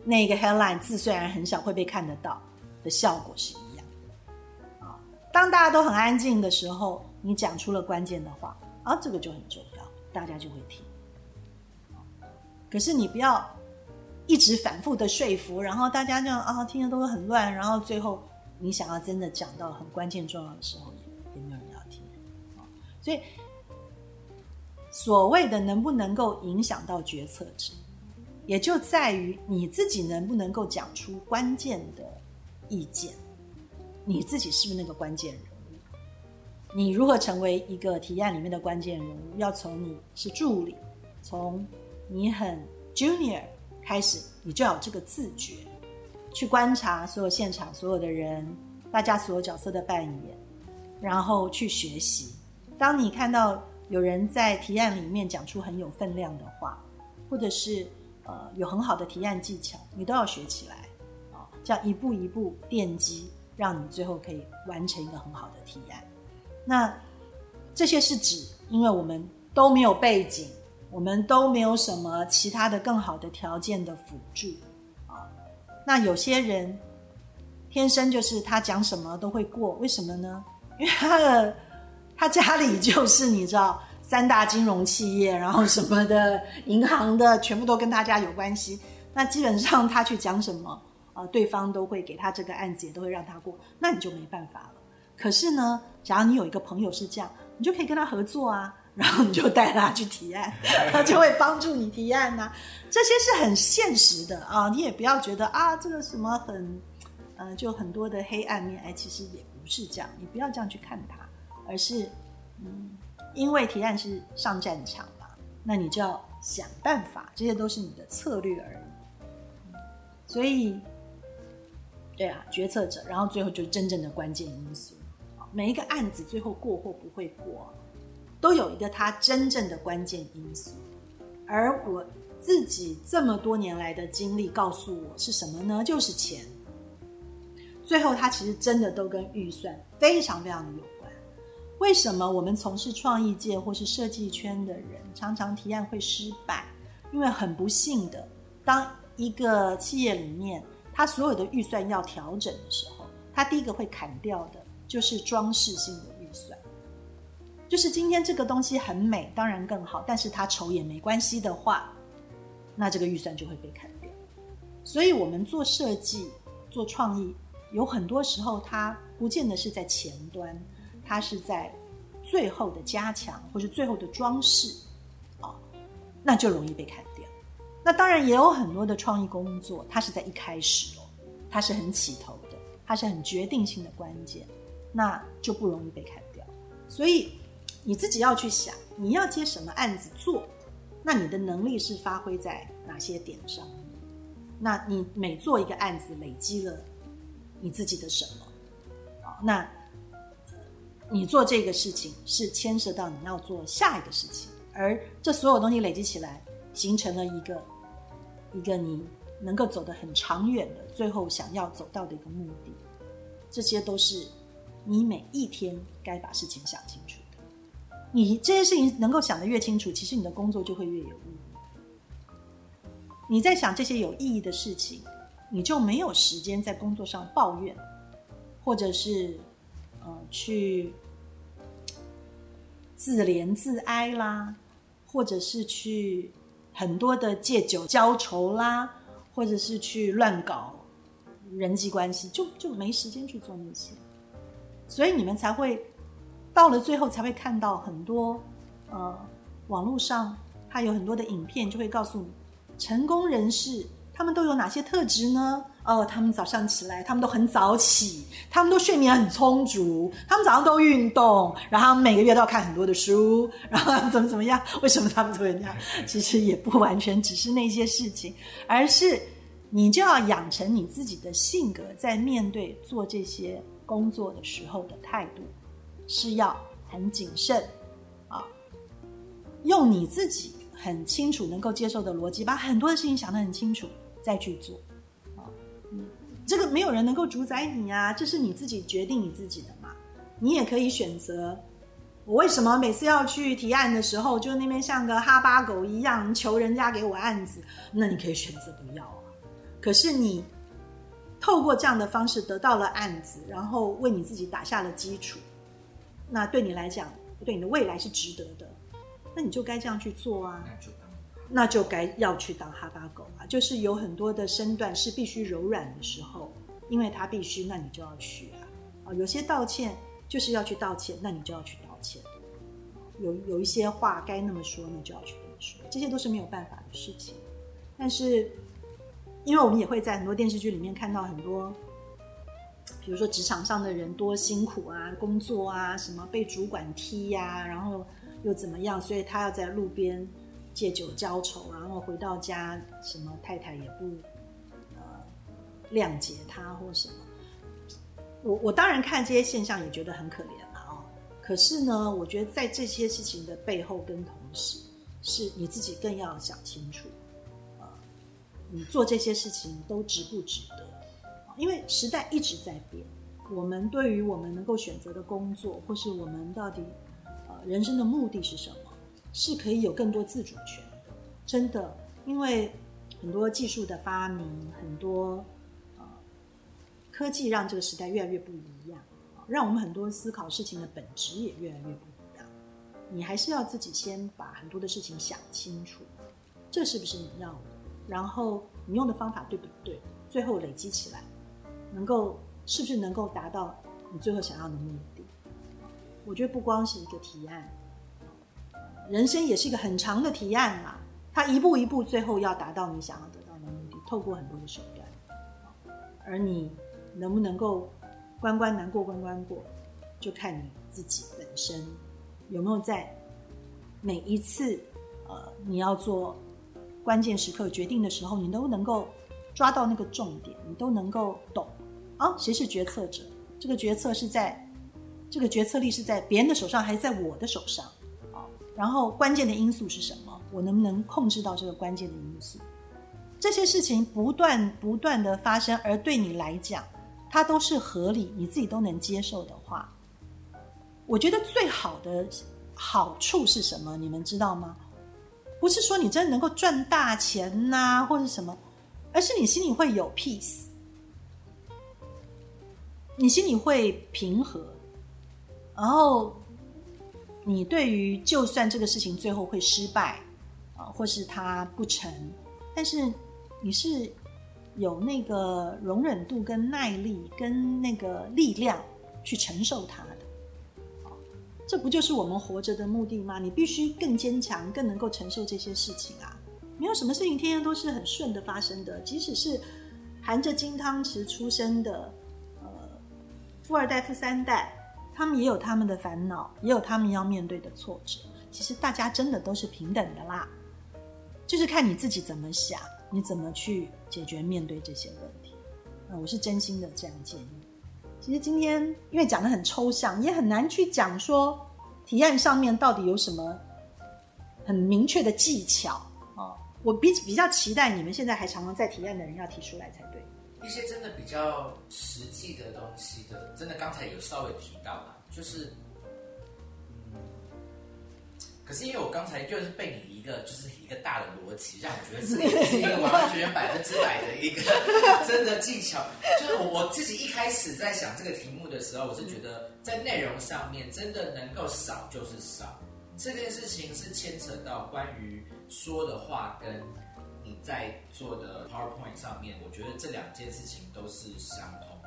那个 headline 字虽然很小，会被看得到的效果是一样的。啊，当大家都很安静的时候，你讲出了关键的话，啊，这个就很重要，大家就会听。可是你不要一直反复的说服，然后大家这样啊，听的都很乱，然后最后。你想要真的讲到很关键重要的时候，也没有人要听。所以，所谓的能不能够影响到决策者，也就在于你自己能不能够讲出关键的意见，你自己是不是那个关键人物？你如何成为一个提案里面的关键人物，要从你是助理，从你很 junior 开始，你就要有这个自觉，去观察所有现场所有的人，大家所有角色的扮演，然后去学习。当你看到有人在提案里面讲出很有分量的话，或者是呃有很好的提案技巧，你都要学起来啊，这样一步一步奠基，让你最后可以完成一个很好的提案。那这些是指，因为我们都没有背景，我们都没有什么其他的更好的条件的辅助。那有些人天生就是他讲什么都会过，为什么呢？因为他的。他家里就是你知道三大金融企业，然后什么的银行的全部都跟他家有关系。那基本上他去讲什么，呃，对方都会给他这个案子，也都会让他过。那你就没办法了。可是呢，假如你有一个朋友是这样，你就可以跟他合作啊，然后你就带他去提案，他就会帮助你提案呐。这些是很现实的啊，你也不要觉得啊，这个什么很，呃，就很多的黑暗面。哎，其实也不是这样，你不要这样去看他。而是，嗯，因为提案是上战场嘛，那你就要想办法，这些都是你的策略而已。所以，对啊，决策者，然后最后就真正的关键因素。每一个案子最后过或不会过，都有一个它真正的关键因素。而我自己这么多年来的经历告诉我是什么呢？就是钱。最后，它其实真的都跟预算非常非常的有。为什么我们从事创意界或是设计圈的人常常提案会失败？因为很不幸的，当一个企业里面它所有的预算要调整的时候，它第一个会砍掉的就是装饰性的。就是今天这个东西很美，当然更好，但是它丑也没关系的话，那这个预算就会被砍掉。所以，我们做设计、做创意，有很多时候它不见得是在前端。它是在最后的加强，或是最后的装饰，啊，那就容易被砍掉。那当然也有很多的创意工作，它是在一开始哦，它是很起头的，它是很决定性的关键，那就不容易被砍掉。所以你自己要去想，你要接什么案子做，那你的能力是发挥在哪些点上？那你每做一个案子，累积了你自己的什么？啊，那。你做这个事情是牵涉到你要做下一个事情，而这所有东西累积起来，形成了一个一个你能够走得很长远的，最后想要走到的一个目的。这些都是你每一天该把事情想清。你这些事情能够想得越清楚，其实你的工作就会越有意义。你在想这些有意义的事情，你就没有时间在工作上抱怨，或者是。呃，去自怜自哀啦，或者是去很多的借酒浇愁啦，或者是去乱搞人际关系，就就没时间去做那些，所以你们才会到了最后才会看到很多呃网络上它有很多的影片，就会告诉你成功人士他们都有哪些特质呢？哦，他们早上起来，他们都很早起，他们都睡眠很充足，他们早上都运动，然后每个月都要看很多的书，然后怎么怎么样？为什么他们会这样？其实也不完全只是那些事情，而是你就要养成你自己的性格，在面对做这些工作的时候的态度是要很谨慎啊，用你自己很清楚能够接受的逻辑，把很多的事情想得很清楚，再去做。啊这个没有人能够主宰你啊，这是你自己决定你自己的嘛。你也可以选择，我为什么每次要去提案的时候，就那边像个哈巴狗一样求人家给我案子？那你可以选择不要啊。可是你透过这样的方式得到了案子，然后为你自己打下了基础，那对你来讲，对你的未来是值得的，那你就该这样去做啊。那就那就该要去当哈巴狗啊！就是有很多的身段是必须柔软的时候，因为他必须，那你就要去啊！啊，有些道歉就是要去道歉，那你就要去道歉。有有一些话该那么说，你就要去那么说，这些都是没有办法的事情。但是，因为我们也会在很多电视剧里面看到很多比如说职场上的人多辛苦啊，工作啊，什么被主管踢呀、然后又怎么样，所以他要在路边借酒浇愁，然后回到家，什么太太也不呃谅解他或什么。我我当然看这些现象也觉得很可怜了哦。可是呢，我觉得在这些事情的背后跟同时，是你自己更要想清楚，呃，你做这些事情都值不值得？因为时代一直在变，我们对于我们能够选择的工作，或是我们到底呃人生的目的是什么，是可以有更多自主权的。真的，因为很多技术的发明，很多呃科技让这个时代越来越不一样，让我们很多思考事情的本质也越来越不一样。你还是要自己先把很多的事情想清楚，这是不是你要的？然后你用的方法对不对？最后累积起来，能够是不是能够达到你最后想要的目的？我觉得不光是一个提案，人生也是一个很长的提案嘛。它一步一步，最后要达到你想要得到的目的，透过很多的手段。而你能不能够关关难过关关过，就看你自己本身有没有在每一次呃你要做关键时刻决定的时候，你都能够抓到那个重点，你都能够懂啊，谁是决策者？这个决策是在这个决策力是在别人的手上，还是在我的手上？啊，然后关键的因素是什么？我能不能控制到这个关键的因素？这些事情不断不断的发生，而对你来讲，它都是合理，你自己都能接受的话，我觉得最好的好处是什么？你们知道吗？不是说你真的能够赚大钱呐、或者什么，而是你心里会有 peace，你心里会平和，然后你对于就算这个事情最后会失败啊，或是它不成，但是你是有那个容忍度、跟耐力、跟那个力量去承受它的。这不就是我们活着的目的吗？你必须更坚强，更能够承受这些事情啊！没有什么事情天天都是很顺的发生的，即使是含着金汤匙出生的，富二代、富三代，他们也有他们的烦恼，也有他们要面对的挫折。其实大家真的都是平等的啦，就是看你自己怎么想，你怎么去解决面对这些问题。我是真心的这样建议。其实今天因为讲的很抽象，也很难去讲说提案上面到底有什么很明确的技巧啊、我比比较期待你们现在还常常在提案的人要提出来才对。
一些真的比较实际的东西的，真的刚才有稍微提到了，就是，嗯，可是因为我刚才就是被你一个就是一个大的逻辑，让我觉得这也是一个完全全百分之百的一个真的技巧。就是我自己一开始在想这个题目的时候，我是觉得在内容上面真的能够少就是少，这件事情是牵扯到关于说的话跟你在做的 PowerPoint 上面，我觉得这两件事情都是相同。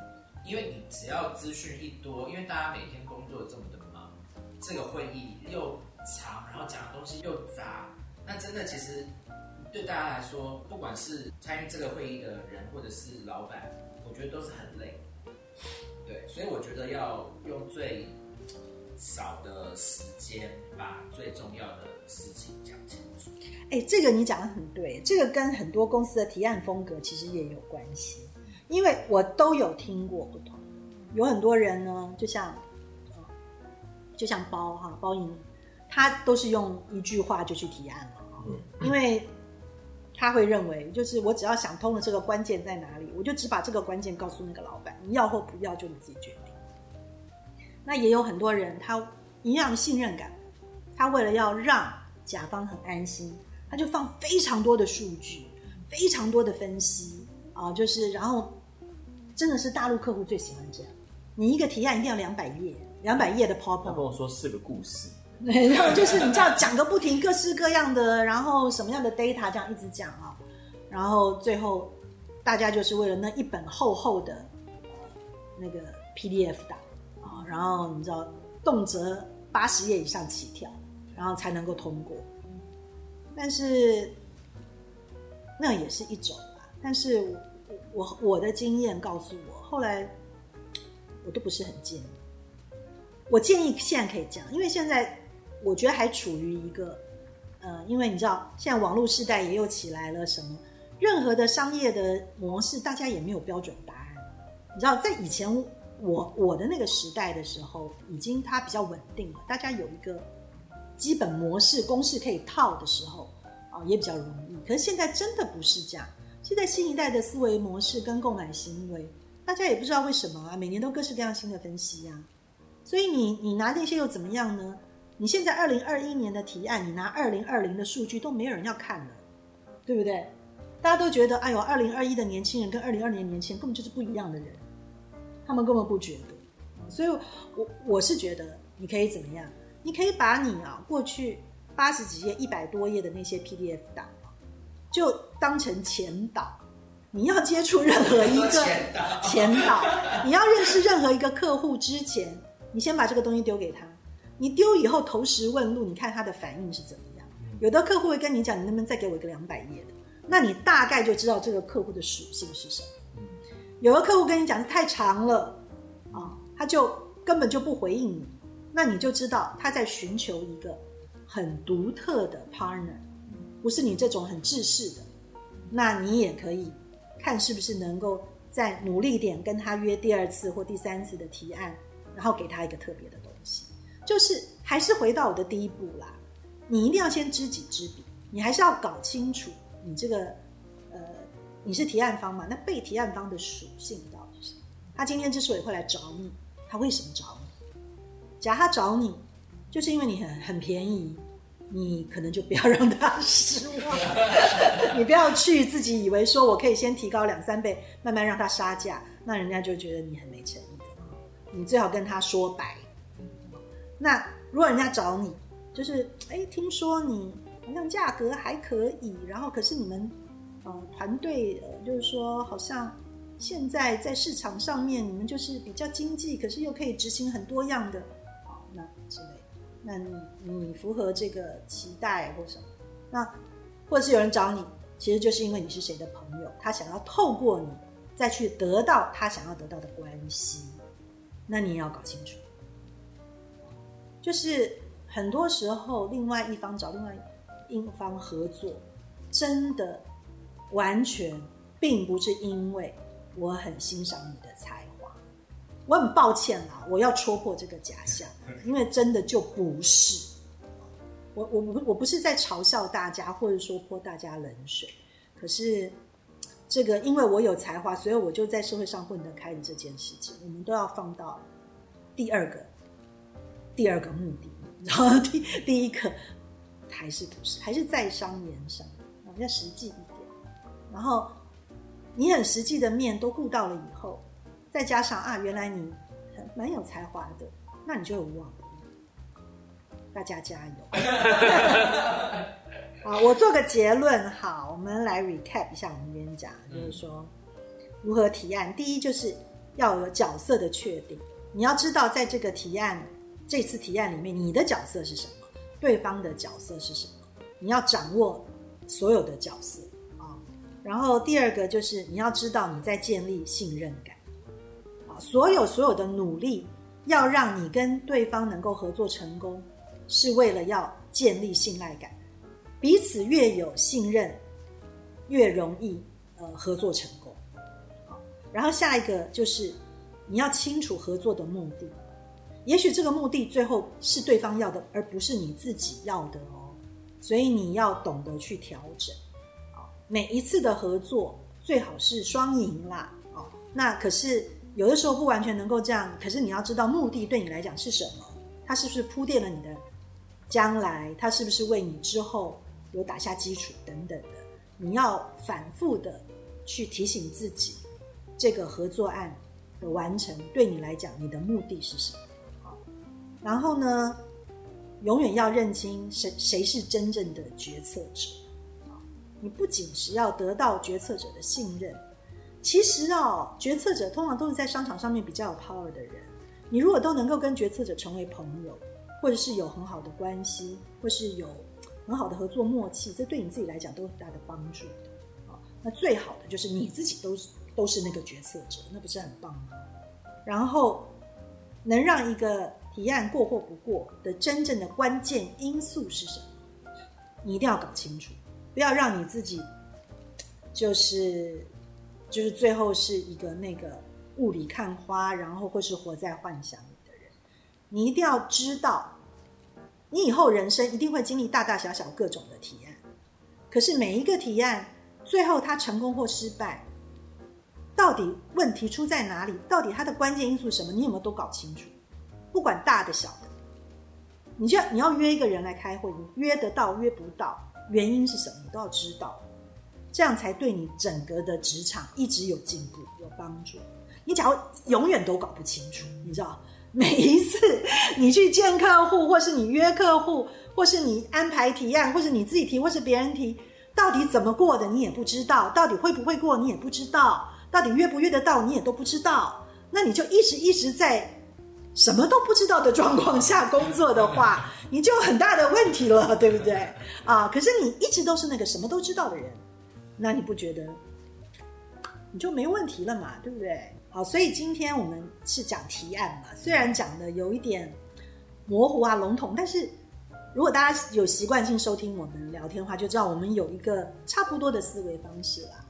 因为你只要资讯一多，因为大家每天工作这么的忙，这个会议又长，然后讲的东西又杂，那真的其实对大家来说，不管是参与这个会议的人或者是老板，我觉得都是很累。对，所以我觉得要用最少的时间把最重要的事情讲清楚。
哎，这个你讲的很对，这个跟很多公司的提案风格其实也有关系，因为我都有听过不同，有很多人呢，就像，呃就像包哈包赢，他都是用一句话就去提案了嗯，因为他会认为，就是我只要想通了这个关键在哪里，我就只把这个关键告诉那个老板，你要或不要就你自己决定。那也有很多人，他一样信任感，他为了要让甲方很安心，他就放非常多的数据，非常多的分析啊，就是然后真的是大陆客户最喜欢这样，你一个提案一定要两百页，两百页的
跟
PowerPoint，
我说四个故事，
对，然后就是你知道讲个不停，各式各样的，然后什么样的 data 这样一直讲啊，然后最后大家就是为了那一本厚厚的呃那个 PDF 档啊，然后你知道动辄八十页以上起跳，然后才能够通过。但是那也是一种吧。但是我我我的经验告诉我，后来我都不是很建议。我建议现在可以这样，因为现在我觉得还处于一个，呃，因为你知道现在网络时代也又起来了，什么任何的商业的模式，大家也没有标准答案。你知道，在以前我我的那个时代的时候，已经它比较稳定了，大家有一个基本模式公式可以套的时候，啊，也比较容易。可是现在真的不是这样，现在新一代的思维模式跟购买行为，大家也不知道为什么啊，每年都各式各样新的分析呀。所以你你拿那些又怎么样呢？你现在二零二一年的提案，你拿二零二零的数据都没有人要看了，对不对？大家都觉得，哎呦，二零二一的年轻人跟二零二零年轻人根本就是不一样的人，他们根本不觉得。所以，我我是觉得你可以怎么样？你可以把你啊过去八十几页、一百多页的那些 PDF 档，就当成前导。你要接触任何一个 前导，你要认识任何一个客户之前。你先把这个东西丢给他，你丢以后投石问路，你看他的反应是怎么样？有的客户会跟你讲，你能不能再给我一个两百页的？那你大概就知道这个客户的属性是什么。有的客户跟你讲太长了，啊，他就根本就不回应你，那你就知道他在寻求一个很独特的 partner，不是你这种很制式的。那你也可以看是不是能够再努力点跟他约第二次或第三次的提案。然后给他一个特别的东西，就是还是回到我的第一步啦。你一定要先知己知彼，你还是要搞清楚你这个呃，你是提案方嘛？那被提案方的属性到底是什么？他今天之所以会来找你，他为什么找你？假如他找你，就是因为你很很便宜，你可能就不要让他失望。你不要去自己以为说我可以先提高两三倍，慢慢让他杀价，那人家就觉得你很没诚意。你最好跟他说白。那如果人家找你，就是哎，听说你好像价格还可以，然后可是你们呃团队呃就是说好像现在在市场上面你们就是比较经济，可是又可以执行很多样的之类，那你你符合这个期待或什么？那或者是有人找你，其实就是因为你是谁的朋友，他想要透过你再去得到他想要得到的关系。那你也要搞清楚，就是很多时候，另外一方找另外一方合作，真的完全并不是因为我很欣赏你的才，我很抱歉啦，我要戳破这个假象，因为真的就不是。我我不我不是在嘲笑大家，或者说泼大家冷水，可是。这个，因为我有才华，所以我就在社会上混得开的这件事情，我们都要放到第二个第二个目的，然后第第一个还是不是，还是在商言商，比较实际一点。然后你很实际的面都顾到了以后，再加上啊，原来你很蛮有才华的，那你就有望。大家加油！好，我做个结论。好，我们来 recap 一下我们今天讲，就是说如何提案。第一，就是要有角色的确定。你要知道，在这个提案这次提案里面，你的角色是什么，对方的角色是什么，你要掌握所有的角色啊。然后第二个就是你要知道你在建立信任感啊。所有所有的努力要让你跟对方能够合作成功，是为了要建立信赖感。彼此越有信任，越容易呃合作成功。好，然后下一个就是你要清楚合作的目的。也许这个目的最后是对方要的，而不是你自己要的哦。所以你要懂得去调整。好，每一次的合作最好是双赢啦。哦，那可是有的时候不完全能够这样。可是你要知道目的对你来讲是什么？它是不是铺垫了你的将来？它是不是为你之后？有打下基础等等的，你要反复的去提醒自己，这个合作案的完成对你来讲，你的目的是什么？好，然后呢，永远要认清谁谁是真正的决策者。你不仅是要得到决策者的信任，其实哦，决策者通常都是在商场上面比较有 power 的人。你如果都能够跟决策者成为朋友，或者是有很好的关系，或是有。很好的合作默契，这对你自己来讲都有很大的帮助的。啊，那最好的就是你自己都是都是那个决策者，那不是很棒吗？然后能让一个提案过或不过的真正的关键因素是什么？你一定要搞清楚，不要让你自己就是就是最后是一个那个雾里看花，然后或是活在幻想里的人。你一定要知道，你以后人生一定会经历大大小小各种的提案，可是每一个提案最后它成功或失败。到底问题出在哪里？到底它的关键因素是什么？你有没有都搞清楚？不管大的小的，你就你要约一个人来开会，你约得到约不到，原因是什么？你都要知道，这样才对你整个的职场一直有进步有帮助。你假如永远都搞不清楚，你知道，每一次你去见客户，或是你约客户，或是你安排提案，或是你自己提，或是别人提，到底怎么过的你也不知道，到底会不会过你也不知道。到底约不约得到，你也都不知道。那你就一直一直在什么都不知道的状况下工作的话，你就有很大的问题了，对不对？啊，可是你一直都是那个什么都知道的人，那你不觉得你就没问题了嘛？对不对？好，所以今天我们是讲提案嘛，虽然讲的有一点模糊啊、笼统，但是如果大家有习惯性收听我们聊天的话，就知道我们有一个差不多的思维方式啦。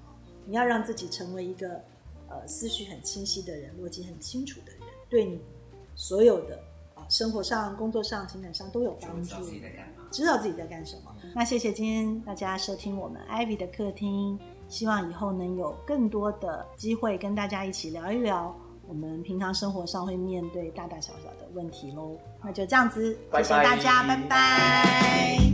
你要让自己成为一个呃思绪很清晰的人，逻辑很清楚的人，对你所有的啊生活上、工作上、情感上都有帮助。知道
自己在干嘛，
知道自己在干什么。那谢谢今天大家收听我们 Ivy 的客厅，希望以后能有更多的机会跟大家一起聊一聊我们平常生活上会面对大大小小的问题喽。那就这样子，谢谢大家，拜拜。拜拜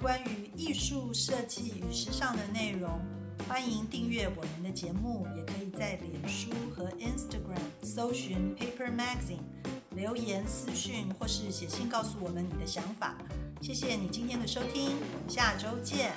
关于艺术设计与时尚的内容，欢迎订阅我们的节目，也可以在脸书和 Instagram 搜寻 Paper Magazine，留言私讯或是写信告诉我们你的想法。谢谢你今天的收听，我们下周见。